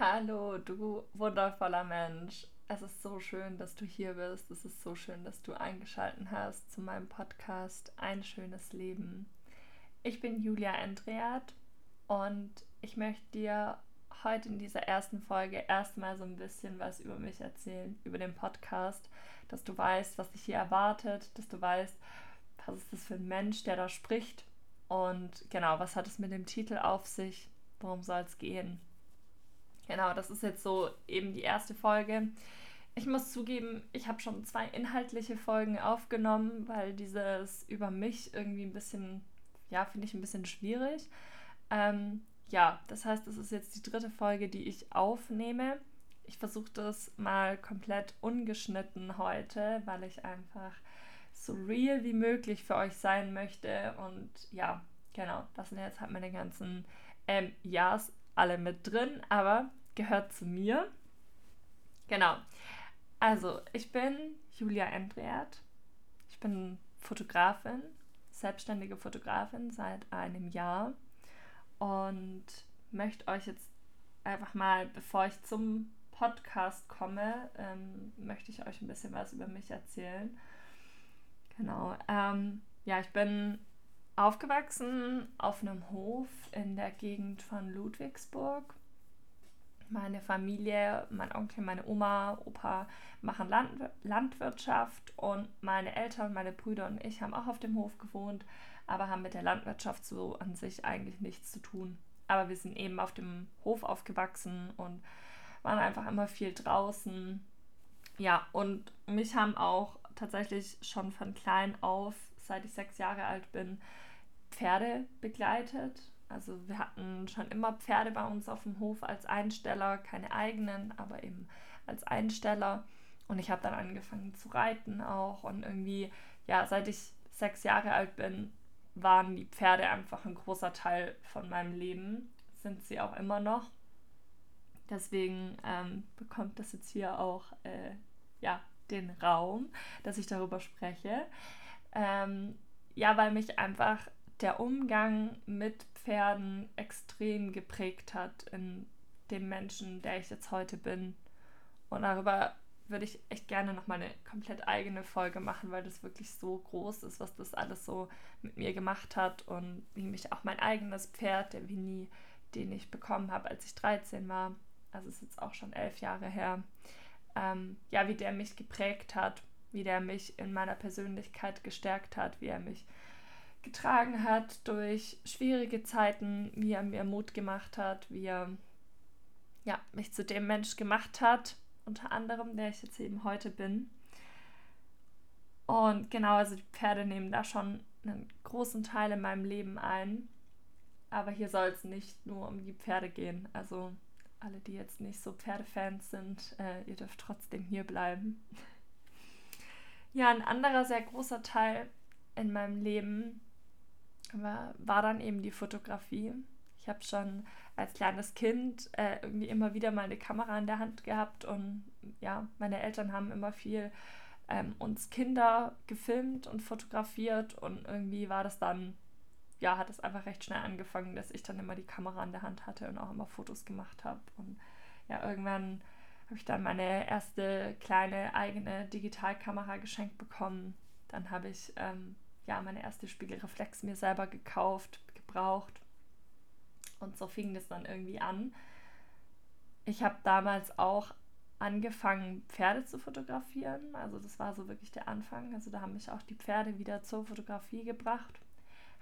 Hallo, du wundervoller Mensch. Es ist so schön, dass du hier bist. Es ist so schön, dass du eingeschaltet hast zu meinem Podcast Ein schönes Leben. Ich bin Julia Andreat und ich möchte dir heute in dieser ersten Folge erstmal so ein bisschen was über mich erzählen, über den Podcast, dass du weißt, was dich hier erwartet, dass du weißt, was ist das für ein Mensch, der da spricht und genau, was hat es mit dem Titel auf sich, worum soll es gehen. Genau, das ist jetzt so eben die erste Folge. Ich muss zugeben, ich habe schon zwei inhaltliche Folgen aufgenommen, weil dieses über mich irgendwie ein bisschen, ja, finde ich ein bisschen schwierig. Ähm, ja, das heißt, es ist jetzt die dritte Folge, die ich aufnehme. Ich versuche das mal komplett ungeschnitten heute, weil ich einfach so real wie möglich für euch sein möchte. Und ja, genau, das sind jetzt halt meine ganzen ähm, Ja's alle mit drin, aber gehört zu mir. Genau. Also, ich bin Julia Endreert. Ich bin Fotografin, selbstständige Fotografin seit einem Jahr und möchte euch jetzt einfach mal, bevor ich zum Podcast komme, ähm, möchte ich euch ein bisschen was über mich erzählen. Genau. Ähm, ja, ich bin aufgewachsen auf einem Hof in der Gegend von Ludwigsburg. Meine Familie, mein Onkel, meine Oma, Opa machen Land Landwirtschaft und meine Eltern, meine Brüder und ich haben auch auf dem Hof gewohnt, aber haben mit der Landwirtschaft so an sich eigentlich nichts zu tun. Aber wir sind eben auf dem Hof aufgewachsen und waren einfach immer viel draußen. Ja, und mich haben auch tatsächlich schon von klein auf, seit ich sechs Jahre alt bin, Pferde begleitet. Also wir hatten schon immer Pferde bei uns auf dem Hof als Einsteller, keine eigenen, aber eben als Einsteller. Und ich habe dann angefangen zu reiten auch. Und irgendwie, ja, seit ich sechs Jahre alt bin, waren die Pferde einfach ein großer Teil von meinem Leben. Sind sie auch immer noch. Deswegen ähm, bekommt das jetzt hier auch äh, ja, den Raum, dass ich darüber spreche. Ähm, ja, weil mich einfach der Umgang mit Pferden extrem geprägt hat in dem Menschen, der ich jetzt heute bin. Und darüber würde ich echt gerne nochmal eine komplett eigene Folge machen, weil das wirklich so groß ist, was das alles so mit mir gemacht hat und wie mich auch mein eigenes Pferd, der Winnie, den ich bekommen habe, als ich 13 war, also ist jetzt auch schon elf Jahre her, ähm, ja, wie der mich geprägt hat, wie der mich in meiner Persönlichkeit gestärkt hat, wie er mich getragen hat durch schwierige Zeiten, wie er mir Mut gemacht hat, wie er ja, mich zu dem Mensch gemacht hat, unter anderem, der ich jetzt eben heute bin. Und genau, also die Pferde nehmen da schon einen großen Teil in meinem Leben ein. Aber hier soll es nicht nur um die Pferde gehen. Also alle, die jetzt nicht so Pferdefans sind, äh, ihr dürft trotzdem hier bleiben. Ja, ein anderer sehr großer Teil in meinem Leben war, war dann eben die Fotografie. Ich habe schon als kleines Kind äh, irgendwie immer wieder mal eine Kamera in der Hand gehabt und ja, meine Eltern haben immer viel ähm, uns Kinder gefilmt und fotografiert und irgendwie war das dann, ja, hat es einfach recht schnell angefangen, dass ich dann immer die Kamera in der Hand hatte und auch immer Fotos gemacht habe und ja, irgendwann habe ich dann meine erste kleine eigene Digitalkamera geschenkt bekommen. Dann habe ich ähm, ja, meine erste Spiegelreflex mir selber gekauft, gebraucht. Und so fing das dann irgendwie an. Ich habe damals auch angefangen, Pferde zu fotografieren. Also das war so wirklich der Anfang. Also da haben mich auch die Pferde wieder zur Fotografie gebracht.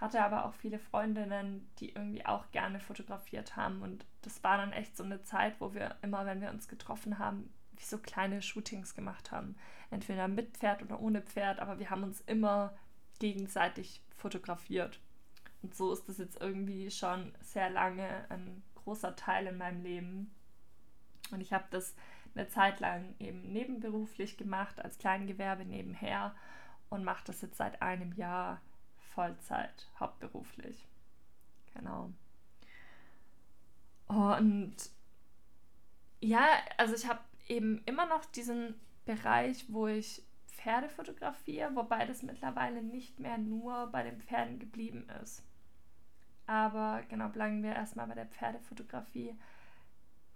Hatte aber auch viele Freundinnen, die irgendwie auch gerne fotografiert haben. Und das war dann echt so eine Zeit, wo wir immer, wenn wir uns getroffen haben, wie so kleine Shootings gemacht haben. Entweder mit Pferd oder ohne Pferd, aber wir haben uns immer gegenseitig fotografiert. Und so ist das jetzt irgendwie schon sehr lange ein großer Teil in meinem Leben. Und ich habe das eine Zeit lang eben nebenberuflich gemacht, als Kleingewerbe nebenher und mache das jetzt seit einem Jahr Vollzeit, hauptberuflich. Genau. Und ja, also ich habe eben immer noch diesen Bereich, wo ich Pferde fotografiere, wobei das mittlerweile nicht mehr nur bei den Pferden geblieben ist. Aber genau, bleiben wir erstmal bei der Pferdefotografie.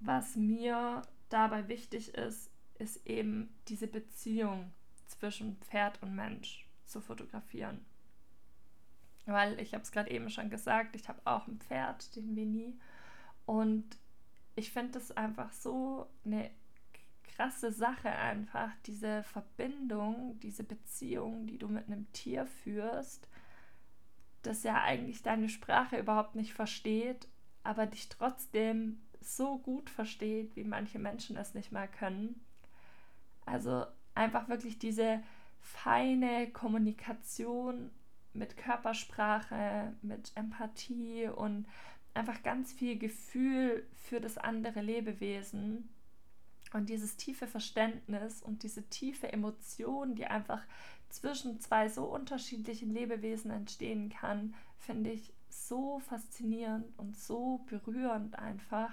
was mir dabei wichtig ist, ist eben diese Beziehung zwischen Pferd und Mensch zu fotografieren. Weil ich habe es gerade eben schon gesagt, ich habe auch ein Pferd, den Winnie. Und ich finde es einfach so eine krasse Sache einfach, diese Verbindung, diese Beziehung, die du mit einem Tier führst, das ja eigentlich deine Sprache überhaupt nicht versteht, aber dich trotzdem so gut versteht, wie manche Menschen es nicht mal können. Also einfach wirklich diese feine Kommunikation mit Körpersprache, mit Empathie und einfach ganz viel Gefühl für das andere Lebewesen und dieses tiefe Verständnis und diese tiefe Emotion, die einfach zwischen zwei so unterschiedlichen Lebewesen entstehen kann, finde ich so faszinierend und so berührend einfach,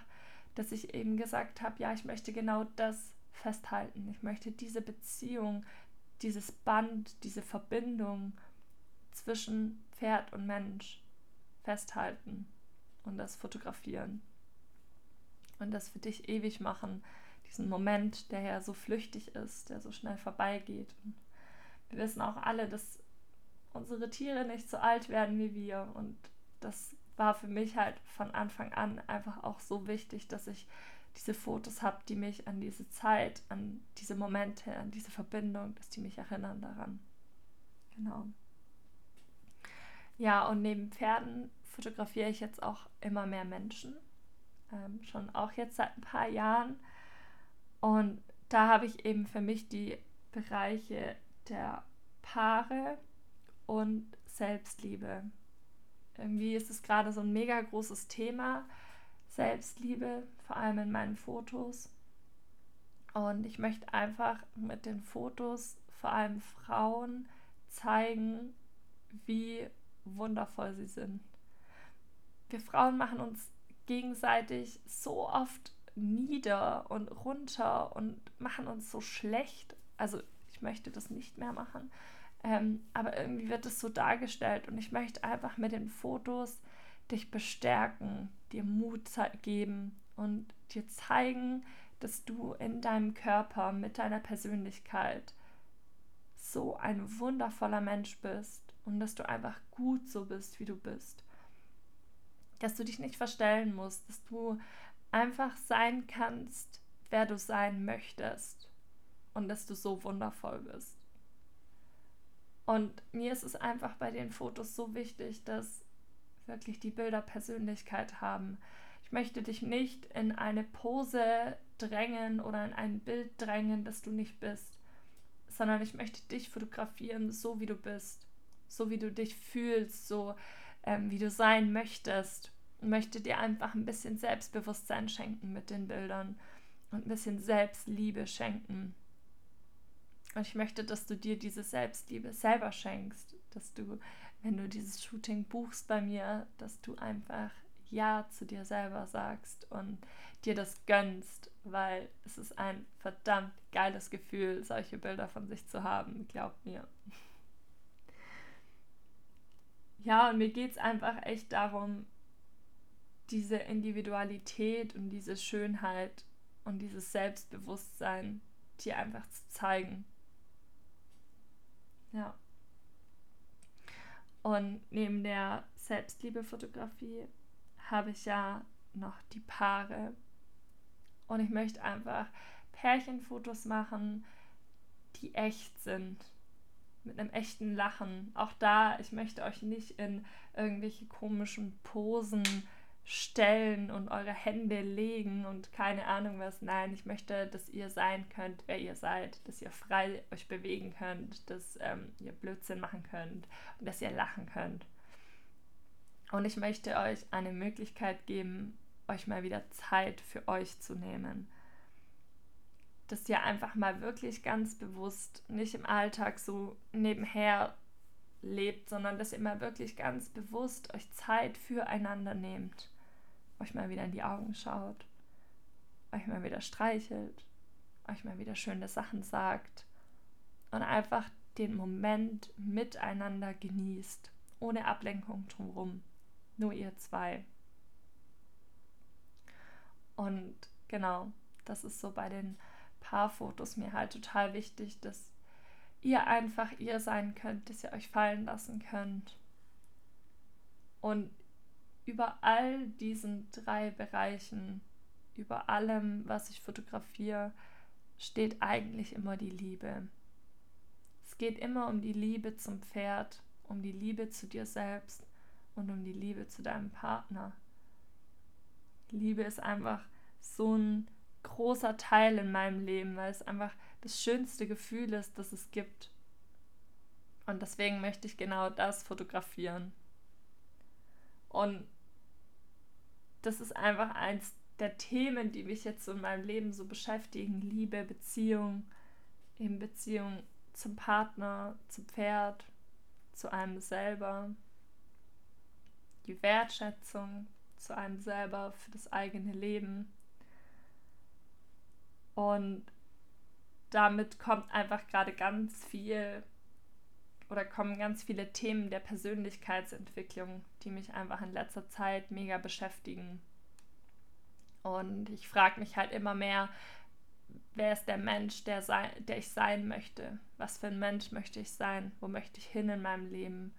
dass ich eben gesagt habe, ja, ich möchte genau das festhalten. Ich möchte diese Beziehung, dieses Band, diese Verbindung zwischen Pferd und Mensch festhalten und das fotografieren. Und das für dich ewig machen, diesen Moment, der ja so flüchtig ist, der so schnell vorbeigeht. Und wir wissen auch alle, dass unsere Tiere nicht so alt werden wie wir. Und das war für mich halt von Anfang an einfach auch so wichtig, dass ich diese Fotos habe, die mich an diese Zeit, an diese Momente, an diese Verbindung, dass die mich erinnern daran. Genau. Ja, und neben Pferden fotografiere ich jetzt auch immer mehr Menschen. Ähm, schon auch jetzt seit ein paar Jahren. Und da habe ich eben für mich die Bereiche der Paare und Selbstliebe. Irgendwie ist es gerade so ein mega großes Thema. Selbstliebe, vor allem in meinen Fotos. Und ich möchte einfach mit den Fotos vor allem Frauen zeigen, wie wundervoll sie sind. Wir Frauen machen uns gegenseitig so oft nieder und runter und machen uns so schlecht. Also ich möchte das nicht mehr machen. Ähm, aber irgendwie wird es so dargestellt und ich möchte einfach mit den Fotos dich bestärken, dir Mut geben und dir zeigen, dass du in deinem Körper mit deiner Persönlichkeit so ein wundervoller Mensch bist und dass du einfach gut so bist, wie du bist. Dass du dich nicht verstellen musst, dass du einfach sein kannst, wer du sein möchtest und dass du so wundervoll bist. Und mir ist es einfach bei den Fotos so wichtig, dass wirklich die Bilder Persönlichkeit haben. Ich möchte dich nicht in eine Pose drängen oder in ein Bild drängen, das du nicht bist, sondern ich möchte dich fotografieren, so wie du bist so wie du dich fühlst, so ähm, wie du sein möchtest. Und möchte dir einfach ein bisschen Selbstbewusstsein schenken mit den Bildern und ein bisschen Selbstliebe schenken. Und ich möchte, dass du dir diese Selbstliebe selber schenkst, dass du, wenn du dieses Shooting buchst bei mir, dass du einfach Ja zu dir selber sagst und dir das gönnst, weil es ist ein verdammt geiles Gefühl, solche Bilder von sich zu haben, glaub mir. Ja, und mir geht es einfach echt darum, diese Individualität und diese Schönheit und dieses Selbstbewusstsein dir einfach zu zeigen. Ja. Und neben der Selbstliebe-Fotografie habe ich ja noch die Paare. Und ich möchte einfach Pärchenfotos machen, die echt sind mit einem echten Lachen. Auch da, ich möchte euch nicht in irgendwelche komischen Posen stellen und eure Hände legen und keine Ahnung was. Nein, ich möchte, dass ihr sein könnt, wer ihr seid, dass ihr frei euch bewegen könnt, dass ähm, ihr Blödsinn machen könnt und dass ihr lachen könnt. Und ich möchte euch eine Möglichkeit geben, euch mal wieder Zeit für euch zu nehmen dass ihr einfach mal wirklich ganz bewusst nicht im Alltag so nebenher lebt, sondern dass ihr mal wirklich ganz bewusst euch Zeit füreinander nehmt, euch mal wieder in die Augen schaut, euch mal wieder streichelt, euch mal wieder schöne Sachen sagt und einfach den Moment miteinander genießt, ohne Ablenkung drumherum, nur ihr zwei. Und genau, das ist so bei den Paarfotos mir halt total wichtig, dass ihr einfach ihr sein könnt, dass ihr euch fallen lassen könnt. Und über all diesen drei Bereichen, über allem, was ich fotografiere, steht eigentlich immer die Liebe. Es geht immer um die Liebe zum Pferd, um die Liebe zu dir selbst und um die Liebe zu deinem Partner. Liebe ist einfach so ein großer Teil in meinem Leben, weil es einfach das schönste Gefühl ist, das es gibt. Und deswegen möchte ich genau das fotografieren. Und das ist einfach eins der Themen, die mich jetzt in meinem Leben so beschäftigen. Liebe, Beziehung, eben Beziehung zum Partner, zum Pferd, zu einem selber. Die Wertschätzung zu einem selber für das eigene Leben. Und damit kommt einfach gerade ganz viel oder kommen ganz viele Themen der Persönlichkeitsentwicklung, die mich einfach in letzter Zeit mega beschäftigen. Und ich frage mich halt immer mehr, wer ist der Mensch, der, sei, der ich sein möchte? Was für ein Mensch möchte ich sein? Wo möchte ich hin in meinem Leben?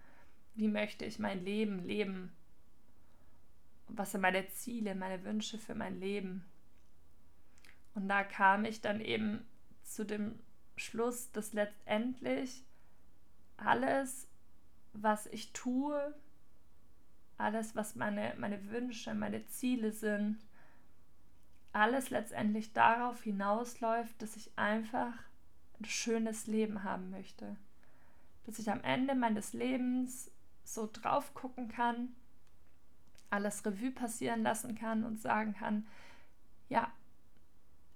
Wie möchte ich mein Leben leben? Was sind meine Ziele, meine Wünsche für mein Leben? Und da kam ich dann eben zu dem Schluss, dass letztendlich alles, was ich tue, alles, was meine, meine Wünsche, meine Ziele sind, alles letztendlich darauf hinausläuft, dass ich einfach ein schönes Leben haben möchte. Dass ich am Ende meines Lebens so drauf gucken kann, alles Revue passieren lassen kann und sagen kann, ja,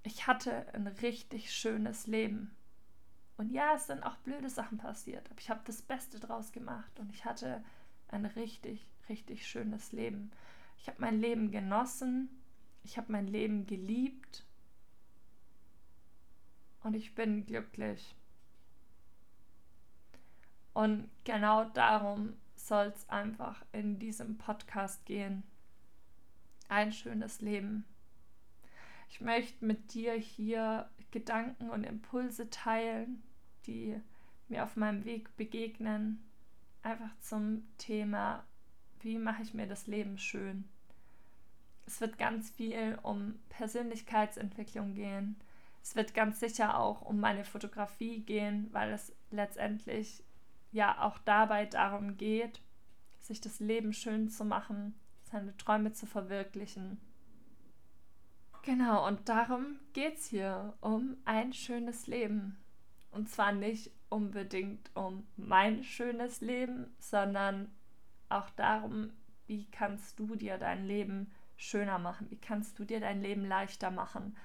ich hatte ein richtig schönes Leben. Und ja, es sind auch blöde Sachen passiert, aber ich habe das Beste draus gemacht und ich hatte ein richtig, richtig schönes Leben. Ich habe mein Leben genossen, ich habe mein Leben geliebt und ich bin glücklich. Und genau darum soll es einfach in diesem Podcast gehen. Ein schönes Leben. Ich möchte mit dir hier Gedanken und Impulse teilen, die mir auf meinem Weg begegnen, einfach zum Thema, wie mache ich mir das Leben schön. Es wird ganz viel um Persönlichkeitsentwicklung gehen. Es wird ganz sicher auch um meine Fotografie gehen, weil es letztendlich ja auch dabei darum geht, sich das Leben schön zu machen, seine Träume zu verwirklichen. Genau, und darum geht es hier, um ein schönes Leben. Und zwar nicht unbedingt um mein schönes Leben, sondern auch darum, wie kannst du dir dein Leben schöner machen, wie kannst du dir dein Leben leichter machen,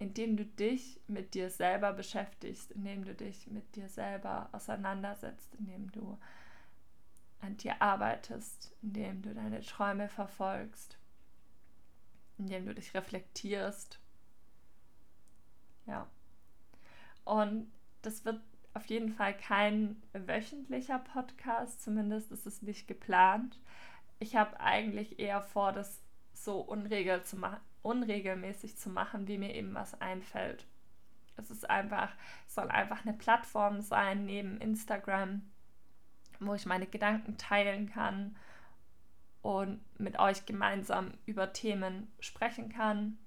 indem du dich mit dir selber beschäftigst, indem du dich mit dir selber auseinandersetzt, indem du an dir arbeitest, indem du deine Träume verfolgst, indem du dich reflektierst. Ja. Und das wird auf jeden Fall kein wöchentlicher Podcast, zumindest ist es nicht geplant. Ich habe eigentlich eher vor, das so unregel zu unregelmäßig zu machen, wie mir eben was einfällt. Es ist einfach, es soll einfach eine Plattform sein neben Instagram, wo ich meine Gedanken teilen kann und mit euch gemeinsam über Themen sprechen kann,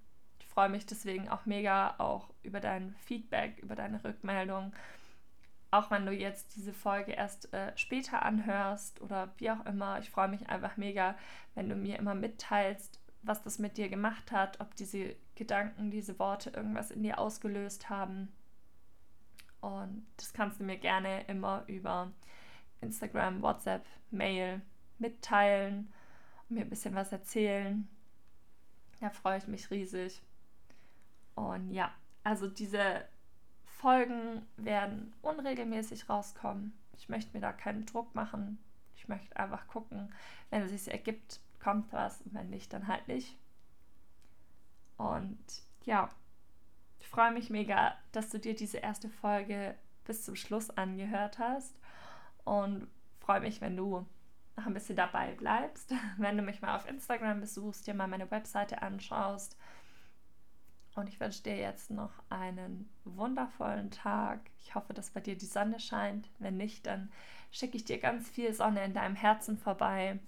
freue mich deswegen auch mega auch über dein Feedback, über deine Rückmeldung. Auch wenn du jetzt diese Folge erst äh, später anhörst oder wie auch immer, ich freue mich einfach mega, wenn du mir immer mitteilst, was das mit dir gemacht hat, ob diese Gedanken, diese Worte irgendwas in dir ausgelöst haben. Und das kannst du mir gerne immer über Instagram, WhatsApp, Mail mitteilen mir ein bisschen was erzählen. Da freue ich mich riesig. Und ja, also diese Folgen werden unregelmäßig rauskommen. Ich möchte mir da keinen Druck machen. Ich möchte einfach gucken, wenn es sich ergibt, kommt was und wenn nicht, dann halt nicht. Und ja, ich freue mich mega, dass du dir diese erste Folge bis zum Schluss angehört hast und freue mich, wenn du noch ein bisschen dabei bleibst, wenn du mich mal auf Instagram besuchst, dir mal meine Webseite anschaust Und ich wünsche dir jetzt noch einen wundervollen Tag. Ich hoffe, dass bei dir die Sonne scheint. Wenn nicht, dann schicke ich dir ganz viel Sonne in deinem Herzen vorbei.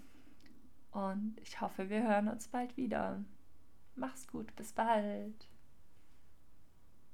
Und ich hoffe, wir hören uns bald wieder. Mach's gut, bis bald.